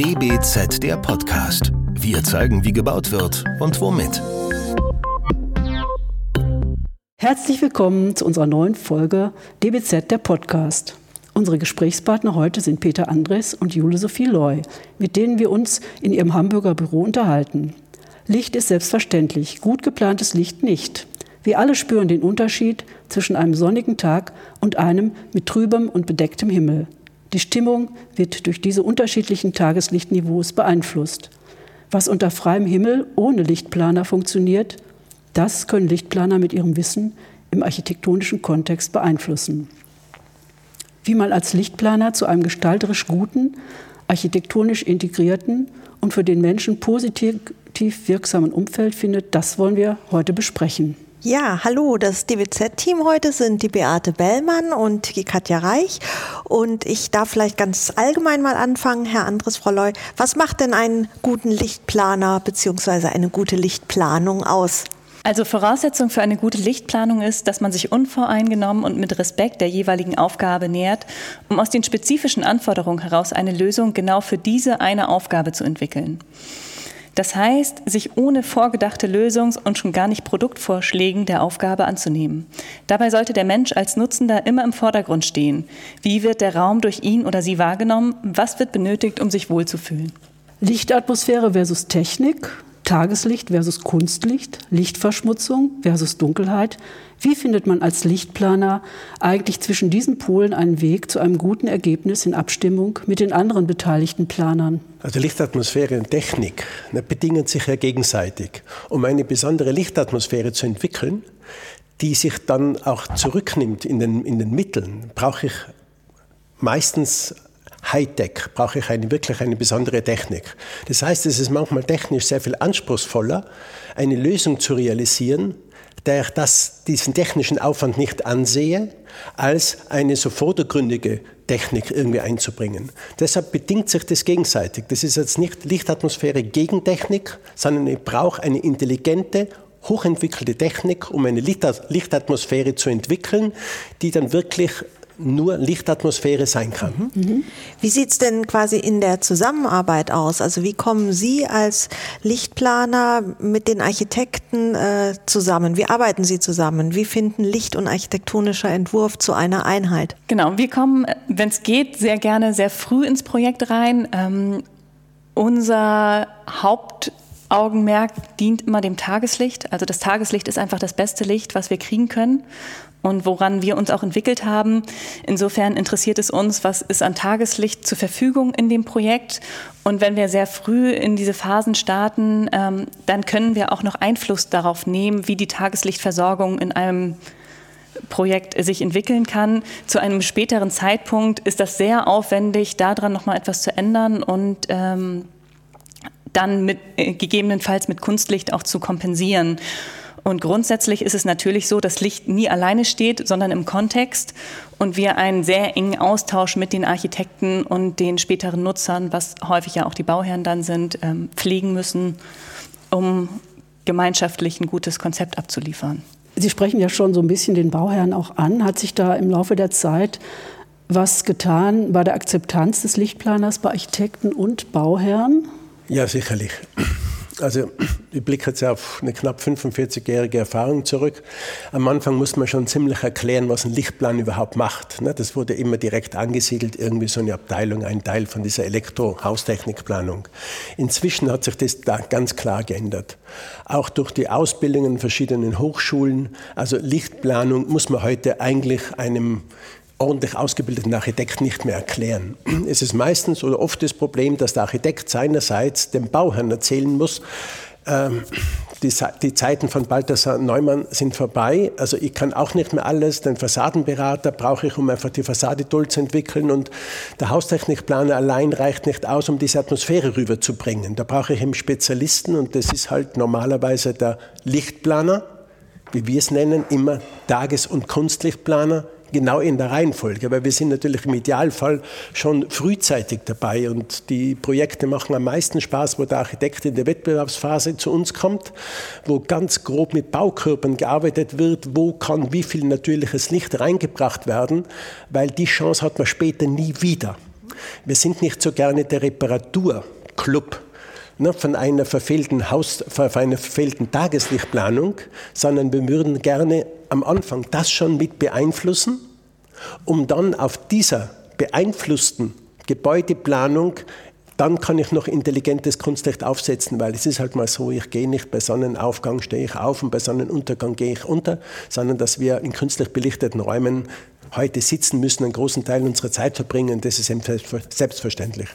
DBZ der Podcast. Wir zeigen, wie gebaut wird und womit. Herzlich willkommen zu unserer neuen Folge DBZ der Podcast. Unsere Gesprächspartner heute sind Peter Andres und Jule Sophie Loy, mit denen wir uns in ihrem Hamburger Büro unterhalten. Licht ist selbstverständlich, gut geplantes Licht nicht. Wir alle spüren den Unterschied zwischen einem sonnigen Tag und einem mit trübem und bedecktem Himmel. Die Stimmung wird durch diese unterschiedlichen Tageslichtniveaus beeinflusst. Was unter freiem Himmel ohne Lichtplaner funktioniert, das können Lichtplaner mit ihrem Wissen im architektonischen Kontext beeinflussen. Wie man als Lichtplaner zu einem gestalterisch guten, architektonisch integrierten und für den Menschen positiv wirksamen Umfeld findet, das wollen wir heute besprechen. Ja, hallo, das DWZ-Team heute sind die Beate Bellmann und die Katja Reich. Und ich darf vielleicht ganz allgemein mal anfangen, Herr Andres, Frau Loy. Was macht denn einen guten Lichtplaner bzw. eine gute Lichtplanung aus? Also Voraussetzung für eine gute Lichtplanung ist, dass man sich unvoreingenommen und mit Respekt der jeweiligen Aufgabe nähert, um aus den spezifischen Anforderungen heraus eine Lösung genau für diese eine Aufgabe zu entwickeln. Das heißt, sich ohne vorgedachte Lösungs- und schon gar nicht Produktvorschlägen der Aufgabe anzunehmen. Dabei sollte der Mensch als Nutzender immer im Vordergrund stehen. Wie wird der Raum durch ihn oder sie wahrgenommen? Was wird benötigt, um sich wohlzufühlen? Lichtatmosphäre versus Technik, Tageslicht versus Kunstlicht, Lichtverschmutzung versus Dunkelheit. Wie findet man als Lichtplaner eigentlich zwischen diesen Polen einen Weg zu einem guten Ergebnis in Abstimmung mit den anderen beteiligten Planern? Also Lichtatmosphäre und Technik ne, bedingen sich ja gegenseitig. Um eine besondere Lichtatmosphäre zu entwickeln, die sich dann auch zurücknimmt in den, in den Mitteln, brauche ich meistens Hightech, brauche ich eine, wirklich eine besondere Technik. Das heißt, es ist manchmal technisch sehr viel anspruchsvoller, eine Lösung zu realisieren, der ich das, diesen technischen Aufwand nicht ansehe, als eine so vordergründige Technik irgendwie einzubringen. Deshalb bedingt sich das gegenseitig. Das ist jetzt nicht Lichtatmosphäre gegen Technik, sondern ich brauche eine intelligente, hochentwickelte Technik, um eine Lichtatmosphäre zu entwickeln, die dann wirklich nur Lichtatmosphäre sein kann. Mhm. Wie sieht es denn quasi in der Zusammenarbeit aus? Also wie kommen Sie als Lichtplaner mit den Architekten äh, zusammen? Wie arbeiten Sie zusammen? Wie finden Licht und architektonischer Entwurf zu einer Einheit? Genau, wir kommen, wenn es geht, sehr gerne sehr früh ins Projekt rein. Ähm, unser Haupt Augenmerk dient immer dem Tageslicht. Also das Tageslicht ist einfach das beste Licht, was wir kriegen können und woran wir uns auch entwickelt haben. Insofern interessiert es uns, was ist an Tageslicht zur Verfügung in dem Projekt. Und wenn wir sehr früh in diese Phasen starten, ähm, dann können wir auch noch Einfluss darauf nehmen, wie die Tageslichtversorgung in einem Projekt sich entwickeln kann. Zu einem späteren Zeitpunkt ist das sehr aufwendig, daran noch mal etwas zu ändern und ähm, dann mit, äh, gegebenenfalls mit Kunstlicht auch zu kompensieren. Und grundsätzlich ist es natürlich so, dass Licht nie alleine steht, sondern im Kontext und wir einen sehr engen Austausch mit den Architekten und den späteren Nutzern, was häufig ja auch die Bauherren dann sind, ähm, pflegen müssen, um gemeinschaftlich ein gutes Konzept abzuliefern. Sie sprechen ja schon so ein bisschen den Bauherren auch an. Hat sich da im Laufe der Zeit was getan bei der Akzeptanz des Lichtplaners bei Architekten und Bauherren? Ja, sicherlich. Also ich blicke jetzt auf eine knapp 45-jährige Erfahrung zurück. Am Anfang musste man schon ziemlich erklären, was ein Lichtplan überhaupt macht. Ne? Das wurde immer direkt angesiedelt, irgendwie so eine Abteilung, ein Teil von dieser Elektro-Haustechnikplanung. Inzwischen hat sich das da ganz klar geändert. Auch durch die Ausbildung in verschiedenen Hochschulen. Also Lichtplanung muss man heute eigentlich einem ordentlich ausgebildeten Architekt nicht mehr erklären. Es ist meistens oder oft das Problem, dass der Architekt seinerseits dem Bauherrn erzählen muss, ähm, die, die, Zeiten von Balthasar Neumann sind vorbei. Also ich kann auch nicht mehr alles. Den Fassadenberater brauche ich, um einfach die Fassade toll zu entwickeln. Und der Haustechnikplaner allein reicht nicht aus, um diese Atmosphäre rüberzubringen. Da brauche ich einen Spezialisten und das ist halt normalerweise der Lichtplaner, wie wir es nennen, immer Tages- und Kunstlichtplaner genau in der Reihenfolge, weil wir sind natürlich im Idealfall schon frühzeitig dabei und die Projekte machen am meisten Spaß, wo der Architekt in der Wettbewerbsphase zu uns kommt, wo ganz grob mit Baukörpern gearbeitet wird, wo kann wie viel natürliches Licht reingebracht werden, weil die Chance hat man später nie wieder. Wir sind nicht so gerne der Reparaturclub ne, von einer verfehlten Haus, von einer verfehlten Tageslichtplanung, sondern wir würden gerne am Anfang das schon mit beeinflussen, um dann auf dieser beeinflussten Gebäudeplanung dann kann ich noch intelligentes Kunstlicht aufsetzen, weil es ist halt mal so, ich gehe nicht bei Sonnenaufgang stehe ich auf und bei Sonnenuntergang gehe ich unter, sondern dass wir in künstlich belichteten Räumen heute sitzen müssen, einen großen Teil unserer Zeit verbringen, das ist selbstverständlich.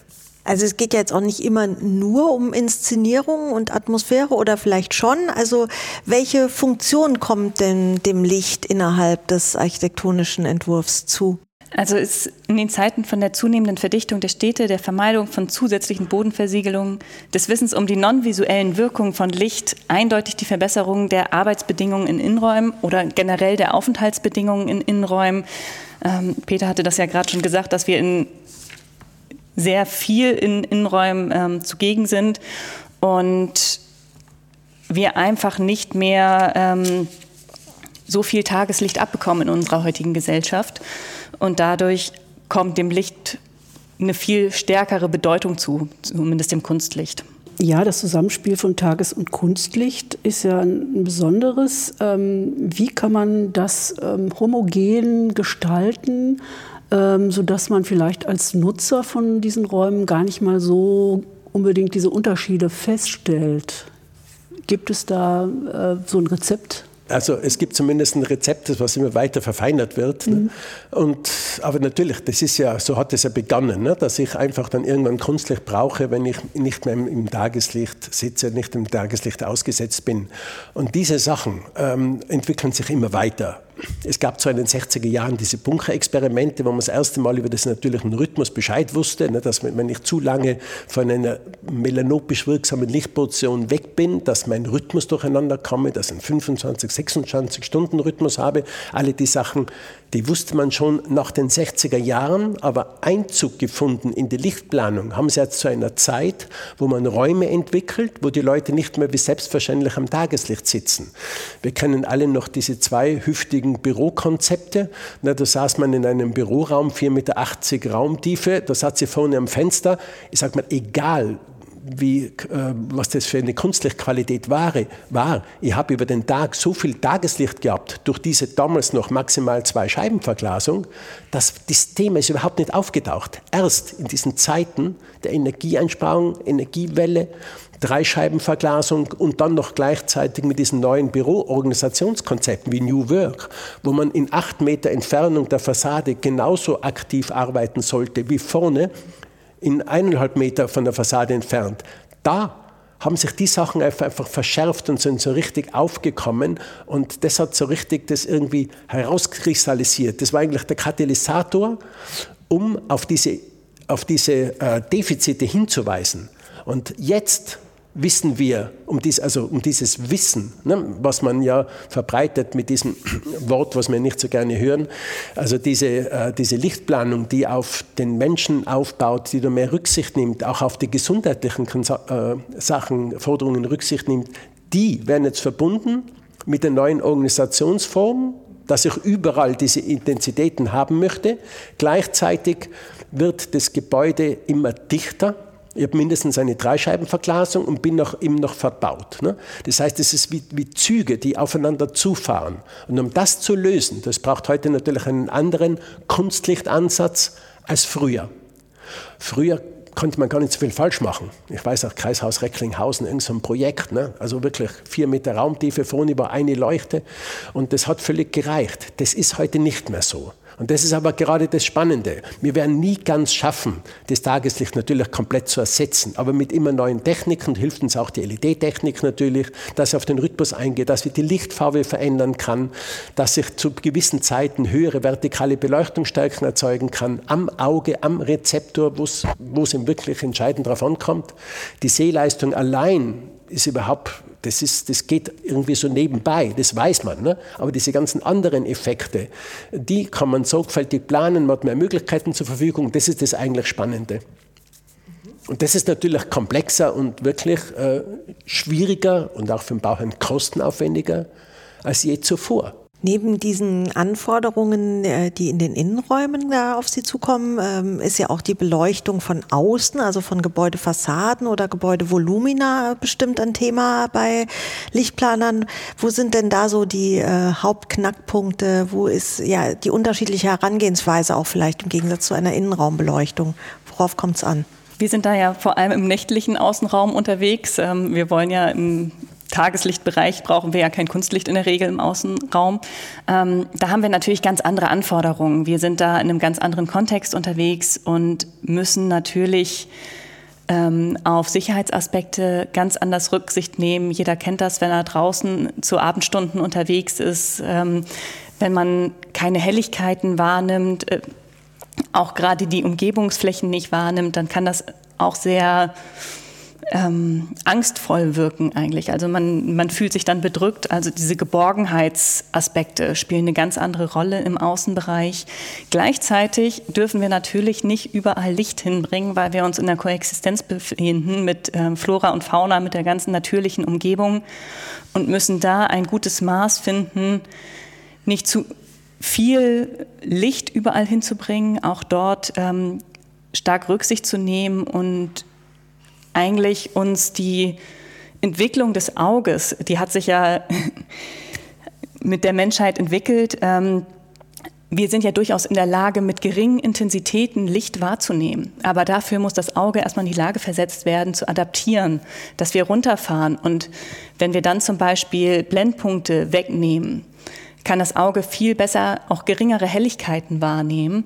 Also es geht ja jetzt auch nicht immer nur um Inszenierung und Atmosphäre oder vielleicht schon. Also welche Funktion kommt denn dem Licht innerhalb des architektonischen Entwurfs zu? Also ist in den Zeiten von der zunehmenden Verdichtung der Städte, der Vermeidung von zusätzlichen Bodenversiegelungen, des Wissens um die nonvisuellen Wirkungen von Licht eindeutig die Verbesserung der Arbeitsbedingungen in Innenräumen oder generell der Aufenthaltsbedingungen in Innenräumen. Ähm, Peter hatte das ja gerade schon gesagt, dass wir in sehr viel in Innenräumen ähm, zugegen sind und wir einfach nicht mehr ähm, so viel Tageslicht abbekommen in unserer heutigen Gesellschaft. Und dadurch kommt dem Licht eine viel stärkere Bedeutung zu, zumindest dem Kunstlicht. Ja, das Zusammenspiel von Tages- und Kunstlicht ist ja ein besonderes. Ähm, wie kann man das ähm, homogen gestalten, ähm, sodass man vielleicht als Nutzer von diesen Räumen gar nicht mal so unbedingt diese Unterschiede feststellt? Gibt es da äh, so ein Rezept? Also es gibt zumindest ein Rezept, was immer weiter verfeinert wird. Ne? Mhm. Und, aber natürlich, das ist ja, so hat es ja begonnen, ne? dass ich einfach dann irgendwann Kunstlicht brauche, wenn ich nicht mehr im Tageslicht sitze, nicht im Tageslicht ausgesetzt bin. Und diese Sachen ähm, entwickeln sich immer weiter. Es gab zwar in den 60er Jahren diese Bunkerexperimente, wo man das erste Mal über den natürlichen Rhythmus Bescheid wusste, ne, dass wenn ich zu lange von einer melanopisch wirksamen Lichtproduktion weg bin, dass mein Rhythmus durcheinander komme, dass ich einen 25, 26 Stunden Rhythmus habe. Alle die Sachen die wusste man schon nach den 60er Jahren, aber Einzug gefunden in die Lichtplanung haben sie jetzt zu einer Zeit, wo man Räume entwickelt, wo die Leute nicht mehr wie selbstverständlich am Tageslicht sitzen. Wir kennen alle noch diese zwei hüftigen Bürokonzepte. Na, da saß man in einem Büroraum, 4,80 Meter Raumtiefe, da saß sie vorne am Fenster. Ich sage mal, egal wie, äh, was das für eine Kunstlichtqualität war, war. Ich habe über den Tag so viel Tageslicht gehabt, durch diese damals noch maximal zwei Scheibenverglasung, dass das Thema ist überhaupt nicht aufgetaucht. Erst in diesen Zeiten der Energieeinsparung, Energiewelle, Dreischeibenverglasung und dann noch gleichzeitig mit diesen neuen Büroorganisationskonzepten wie New Work, wo man in acht Meter Entfernung der Fassade genauso aktiv arbeiten sollte wie vorne, in eineinhalb Meter von der Fassade entfernt. Da haben sich die Sachen einfach verschärft und sind so richtig aufgekommen und das hat so richtig das irgendwie herauskristallisiert. Das war eigentlich der Katalysator, um auf diese, auf diese äh, Defizite hinzuweisen. Und jetzt wissen wir um, dies, also um dieses Wissen, ne, was man ja verbreitet mit diesem Wort, was wir nicht so gerne hören, also diese, äh, diese Lichtplanung, die auf den Menschen aufbaut, die da mehr Rücksicht nimmt, auch auf die gesundheitlichen äh, Sachen, Forderungen Rücksicht nimmt, die werden jetzt verbunden mit der neuen Organisationsform, dass ich überall diese Intensitäten haben möchte. Gleichzeitig wird das Gebäude immer dichter ich habe mindestens eine Dreischeibenverglasung und bin noch, eben noch verbaut. Ne? Das heißt, es ist wie, wie Züge, die aufeinander zufahren. Und um das zu lösen, das braucht heute natürlich einen anderen Kunstlichtansatz als früher. Früher konnte man gar nicht so viel falsch machen. Ich weiß auch, Kreishaus Recklinghausen, irgendein so Projekt, ne? also wirklich vier Meter Raumtiefe, vorne war eine Leuchte und das hat völlig gereicht. Das ist heute nicht mehr so. Und das ist aber gerade das Spannende. Wir werden nie ganz schaffen, das Tageslicht natürlich komplett zu ersetzen. Aber mit immer neuen Techniken hilft uns auch die LED-Technik natürlich, dass sie auf den Rhythmus eingeht, dass sie die Lichtfarbe verändern kann, dass sich zu gewissen Zeiten höhere vertikale Beleuchtungsstärken erzeugen kann, am Auge, am Rezeptor, wo es ihm wirklich entscheidend darauf ankommt. Die Sehleistung allein ist überhaupt das, ist, das geht irgendwie so nebenbei, das weiß man. Ne? Aber diese ganzen anderen Effekte, die kann man sorgfältig planen, man hat mehr Möglichkeiten zur Verfügung. Das ist das eigentlich Spannende. Und das ist natürlich komplexer und wirklich äh, schwieriger und auch für den Bauherrn kostenaufwendiger als je zuvor. Neben diesen Anforderungen, äh, die in den Innenräumen da auf Sie zukommen, ähm, ist ja auch die Beleuchtung von außen, also von Gebäudefassaden oder Gebäudevolumina bestimmt ein Thema bei Lichtplanern. Wo sind denn da so die äh, Hauptknackpunkte? Wo ist ja die unterschiedliche Herangehensweise auch vielleicht im Gegensatz zu einer Innenraumbeleuchtung? Worauf kommt es an? Wir sind da ja vor allem im nächtlichen Außenraum unterwegs. Ähm, wir wollen ja im Tageslichtbereich brauchen wir ja kein Kunstlicht in der Regel im Außenraum. Ähm, da haben wir natürlich ganz andere Anforderungen. Wir sind da in einem ganz anderen Kontext unterwegs und müssen natürlich ähm, auf Sicherheitsaspekte ganz anders Rücksicht nehmen. Jeder kennt das, wenn er draußen zu Abendstunden unterwegs ist, ähm, wenn man keine Helligkeiten wahrnimmt. Äh, auch gerade die Umgebungsflächen nicht wahrnimmt, dann kann das auch sehr ähm, angstvoll wirken eigentlich. Also man, man fühlt sich dann bedrückt. Also diese Geborgenheitsaspekte spielen eine ganz andere Rolle im Außenbereich. Gleichzeitig dürfen wir natürlich nicht überall Licht hinbringen, weil wir uns in der Koexistenz befinden mit äh, Flora und Fauna, mit der ganzen natürlichen Umgebung und müssen da ein gutes Maß finden, nicht zu viel Licht überall hinzubringen, auch dort ähm, stark Rücksicht zu nehmen und eigentlich uns die Entwicklung des Auges, die hat sich ja mit der Menschheit entwickelt. Ähm, wir sind ja durchaus in der Lage, mit geringen Intensitäten Licht wahrzunehmen. Aber dafür muss das Auge erstmal in die Lage versetzt werden, zu adaptieren, dass wir runterfahren. Und wenn wir dann zum Beispiel Blendpunkte wegnehmen, kann das Auge viel besser auch geringere Helligkeiten wahrnehmen.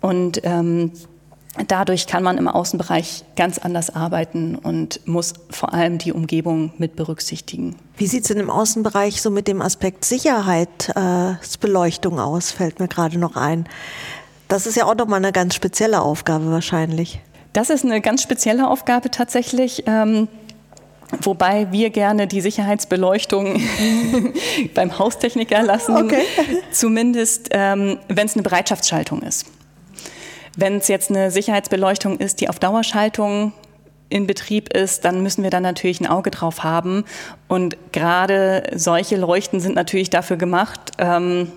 Und ähm, dadurch kann man im Außenbereich ganz anders arbeiten und muss vor allem die Umgebung mit berücksichtigen. Wie sieht es denn im Außenbereich so mit dem Aspekt Sicherheitsbeleuchtung äh, aus, fällt mir gerade noch ein. Das ist ja auch nochmal eine ganz spezielle Aufgabe wahrscheinlich. Das ist eine ganz spezielle Aufgabe tatsächlich. Ähm, Wobei wir gerne die Sicherheitsbeleuchtung beim Haustechniker lassen, okay. zumindest ähm, wenn es eine Bereitschaftsschaltung ist. Wenn es jetzt eine Sicherheitsbeleuchtung ist, die auf Dauerschaltung in Betrieb ist, dann müssen wir da natürlich ein Auge drauf haben. Und gerade solche Leuchten sind natürlich dafür gemacht, ähm,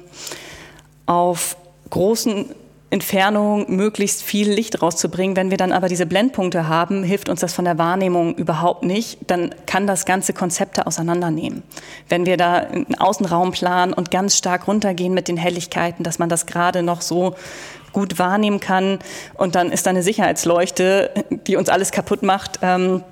auf großen Entfernung möglichst viel Licht rauszubringen. Wenn wir dann aber diese Blendpunkte haben, hilft uns das von der Wahrnehmung überhaupt nicht. Dann kann das ganze Konzepte auseinandernehmen. Wenn wir da einen Außenraum planen und ganz stark runtergehen mit den Helligkeiten, dass man das gerade noch so gut wahrnehmen kann und dann ist da eine Sicherheitsleuchte, die uns alles kaputt macht. Ähm,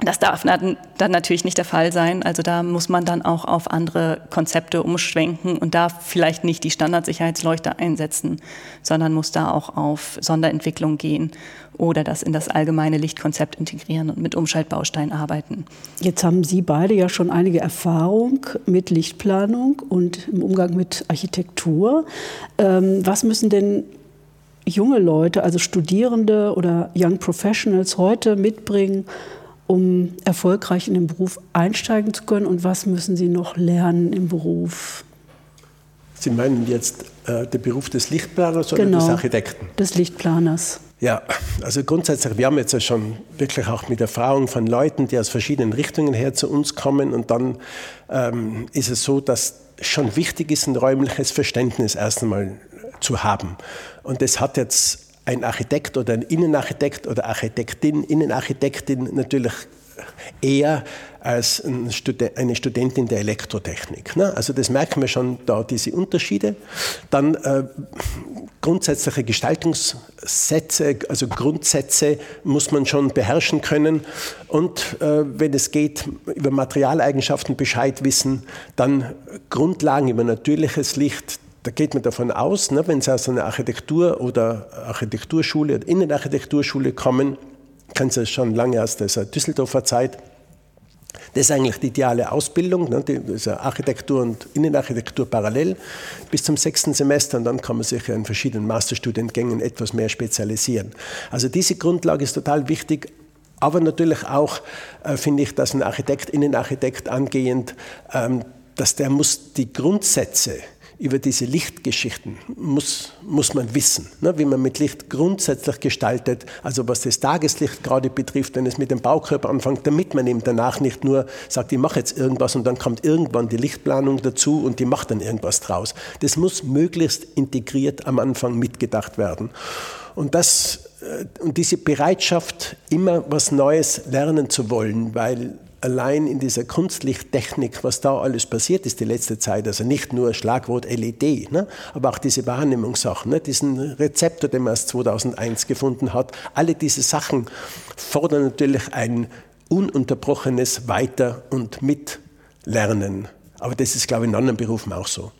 das darf dann natürlich nicht der Fall sein. Also da muss man dann auch auf andere Konzepte umschwenken und da vielleicht nicht die Standardsicherheitsleuchte einsetzen, sondern muss da auch auf Sonderentwicklung gehen oder das in das allgemeine Lichtkonzept integrieren und mit Umschaltbausteinen arbeiten. Jetzt haben Sie beide ja schon einige Erfahrung mit Lichtplanung und im Umgang mit Architektur. Ähm, was müssen denn junge Leute, also Studierende oder Young Professionals heute mitbringen, um erfolgreich in den Beruf einsteigen zu können und was müssen sie noch lernen im Beruf? Sie meinen jetzt äh, den Beruf des Lichtplaners oder genau, des Architekten? Des Lichtplaners. Ja, also grundsätzlich, wir haben jetzt ja schon wirklich auch mit Erfahrung von Leuten, die aus verschiedenen Richtungen her zu uns kommen und dann ähm, ist es so, dass schon wichtig ist, ein räumliches Verständnis erst einmal zu haben. Und das hat jetzt ein Architekt oder ein Innenarchitekt oder Architektin, Innenarchitektin natürlich eher als eine Studentin der Elektrotechnik. Ne? Also das merken wir schon da, diese Unterschiede. Dann äh, grundsätzliche Gestaltungssätze, also Grundsätze muss man schon beherrschen können. Und äh, wenn es geht, über Materialeigenschaften Bescheid wissen, dann Grundlagen über natürliches Licht, da geht man davon aus, ne, wenn Sie aus einer Architektur- oder Architekturschule oder Innenarchitekturschule kommen, kennen Sie es schon lange aus der Düsseldorfer Zeit, das ist eigentlich die ideale Ausbildung, ne? das ist Architektur und Innenarchitektur parallel bis zum sechsten Semester und dann kann man sich in verschiedenen Masterstudiengängen etwas mehr spezialisieren. Also diese Grundlage ist total wichtig, aber natürlich auch äh, finde ich, dass ein Architekt, Innenarchitekt angehend, ähm, dass der muss die Grundsätze über diese Lichtgeschichten muss, muss man wissen, ne, wie man mit Licht grundsätzlich gestaltet, also was das Tageslicht gerade betrifft, wenn es mit dem Baukörper anfängt, damit man eben danach nicht nur sagt, ich mache jetzt irgendwas und dann kommt irgendwann die Lichtplanung dazu und die macht dann irgendwas draus. Das muss möglichst integriert am Anfang mitgedacht werden. Und, das, äh, und diese Bereitschaft, immer was Neues lernen zu wollen, weil allein in dieser Kunstlichttechnik, was da alles passiert ist die letzte Zeit, also nicht nur Schlagwort LED, ne, aber auch diese Wahrnehmungssachen, ne, diesen Rezeptor, den man erst 2001 gefunden hat, alle diese Sachen fordern natürlich ein ununterbrochenes Weiter- und Mitlernen. Aber das ist, glaube ich, in anderen Berufen auch so.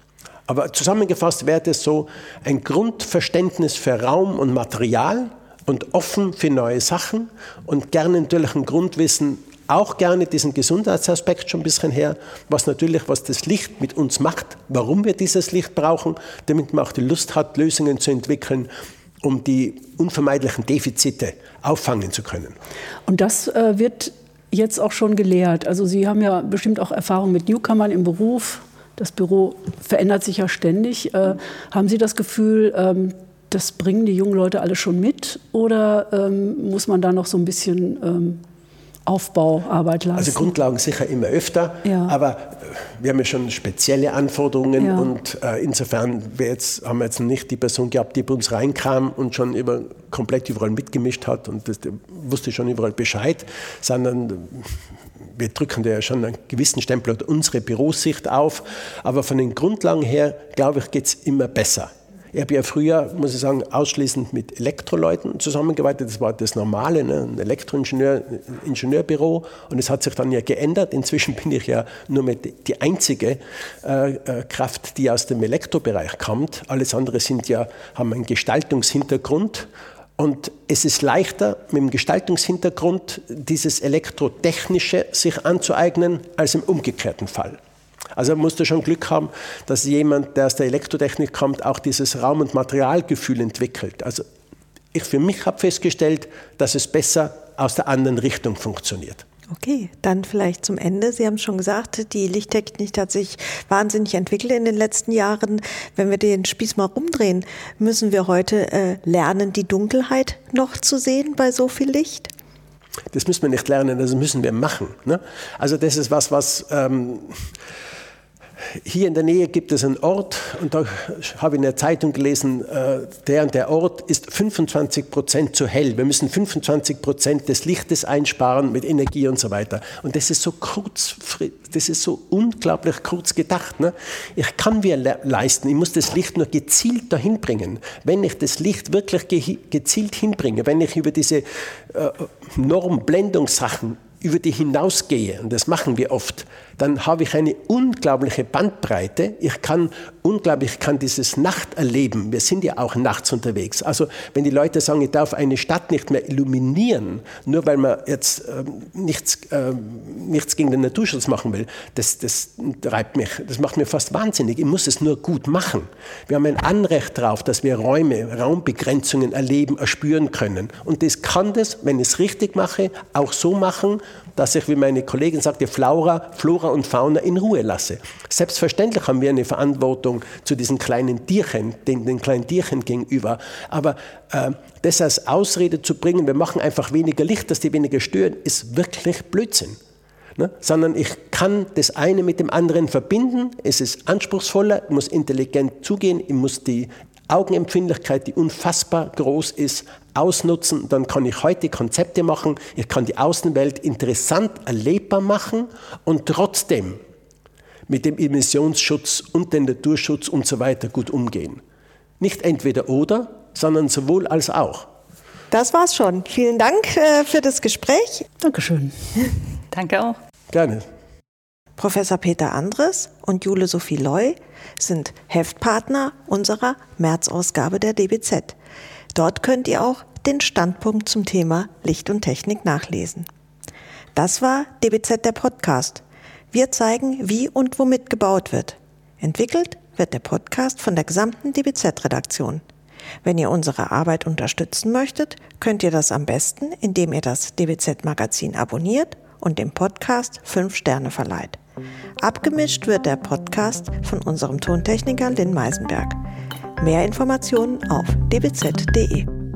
Aber zusammengefasst wäre das so ein Grundverständnis für Raum und Material und offen für neue Sachen und gerne natürlich ein Grundwissen auch gerne diesen Gesundheitsaspekt schon ein bisschen her, was natürlich, was das Licht mit uns macht, warum wir dieses Licht brauchen, damit man auch die Lust hat, Lösungen zu entwickeln, um die unvermeidlichen Defizite auffangen zu können. Und das äh, wird jetzt auch schon gelehrt. Also Sie haben ja bestimmt auch Erfahrung mit Newcomern im Beruf. Das Büro verändert sich ja ständig. Äh, haben Sie das Gefühl, ähm, das bringen die jungen Leute alle schon mit? Oder ähm, muss man da noch so ein bisschen ähm, Aufbauarbeit leisten. Also Grundlagen sicher immer öfter, ja. aber äh, wir haben ja schon spezielle Anforderungen ja. und äh, insofern wir jetzt, haben wir jetzt nicht die Person gehabt, die bei uns reinkam und schon über, komplett überall mitgemischt hat und das, wusste schon überall Bescheid, sondern wir drücken da ja schon einen gewissen Stempel oder unsere Bürosicht auf, aber von den Grundlagen her, glaube ich, geht es immer besser. Ich habe ja früher, muss ich sagen, ausschließend mit Elektroleuten zusammengearbeitet. Das war das Normale, ne? ein Elektroingenieur, Ingenieurbüro. Und es hat sich dann ja geändert. Inzwischen bin ich ja nur mit die einzige äh, äh, Kraft, die aus dem Elektrobereich kommt. Alles andere sind ja, haben einen Gestaltungshintergrund. Und es ist leichter, mit dem Gestaltungshintergrund dieses Elektrotechnische sich anzueignen, als im umgekehrten Fall. Also man musste schon Glück haben, dass jemand, der aus der Elektrotechnik kommt, auch dieses Raum- und Materialgefühl entwickelt. Also ich für mich habe festgestellt, dass es besser aus der anderen Richtung funktioniert. Okay, dann vielleicht zum Ende. Sie haben schon gesagt, die Lichttechnik hat sich wahnsinnig entwickelt in den letzten Jahren. Wenn wir den Spieß mal rumdrehen, müssen wir heute äh, lernen, die Dunkelheit noch zu sehen bei so viel Licht? Das müssen wir nicht lernen, das müssen wir machen. Ne? Also das ist was, was ähm, hier in der Nähe gibt es einen Ort, und da habe ich in der Zeitung gelesen, äh, der und der Ort ist 25 Prozent zu hell. Wir müssen 25 Prozent des Lichtes einsparen mit Energie und so weiter. Und das ist so kurz, das ist so unglaublich kurz gedacht. Ne? Ich kann mir leisten, ich muss das Licht nur gezielt dahin bringen. Wenn ich das Licht wirklich gezielt hinbringe, wenn ich über diese äh, Normblendungssachen über die hinausgehe, und das machen wir oft, dann habe ich eine unglaubliche Bandbreite. Ich kann unglaublich, ich kann dieses Nachterleben. Wir sind ja auch nachts unterwegs. Also wenn die Leute sagen, ich darf eine Stadt nicht mehr illuminieren, nur weil man jetzt äh, nichts, äh, nichts gegen den Naturschutz machen will, das, das treibt mich, das macht mir fast wahnsinnig. Ich muss es nur gut machen. Wir haben ein Anrecht darauf, dass wir Räume, Raumbegrenzungen erleben, erspüren können. Und das kann das, wenn ich es richtig mache, auch so machen, dass ich, wie meine Kollegin sagte, Flora, Flora und Fauna in Ruhe lasse. Selbstverständlich haben wir eine Verantwortung zu diesen kleinen Tierchen, den, den kleinen Tierchen gegenüber. Aber äh, das als Ausrede zu bringen, wir machen einfach weniger Licht, dass die weniger stören, ist wirklich Blödsinn. Ne? Sondern ich kann das eine mit dem anderen verbinden. Es ist anspruchsvoller, ich muss intelligent zugehen, ich muss die Augenempfindlichkeit, die unfassbar groß ist, ausnutzen. Dann kann ich heute Konzepte machen, ich kann die Außenwelt interessant erlebbar machen und trotzdem mit dem Emissionsschutz und dem Naturschutz und so weiter gut umgehen. Nicht entweder oder, sondern sowohl als auch. Das war's schon. Vielen Dank äh, für das Gespräch. Dankeschön. Danke auch. Gerne. Professor Peter Andres und Jule Sophie Loy sind Heftpartner unserer März-Ausgabe der DBZ. Dort könnt ihr auch den Standpunkt zum Thema Licht und Technik nachlesen. Das war DBZ der Podcast. Wir zeigen, wie und womit gebaut wird. Entwickelt wird der Podcast von der gesamten DBZ-Redaktion. Wenn ihr unsere Arbeit unterstützen möchtet, könnt ihr das am besten, indem ihr das DBZ-Magazin abonniert und dem Podcast 5 Sterne verleiht. Abgemischt wird der Podcast von unserem Tontechniker Lynn Meisenberg. Mehr Informationen auf dbz.de.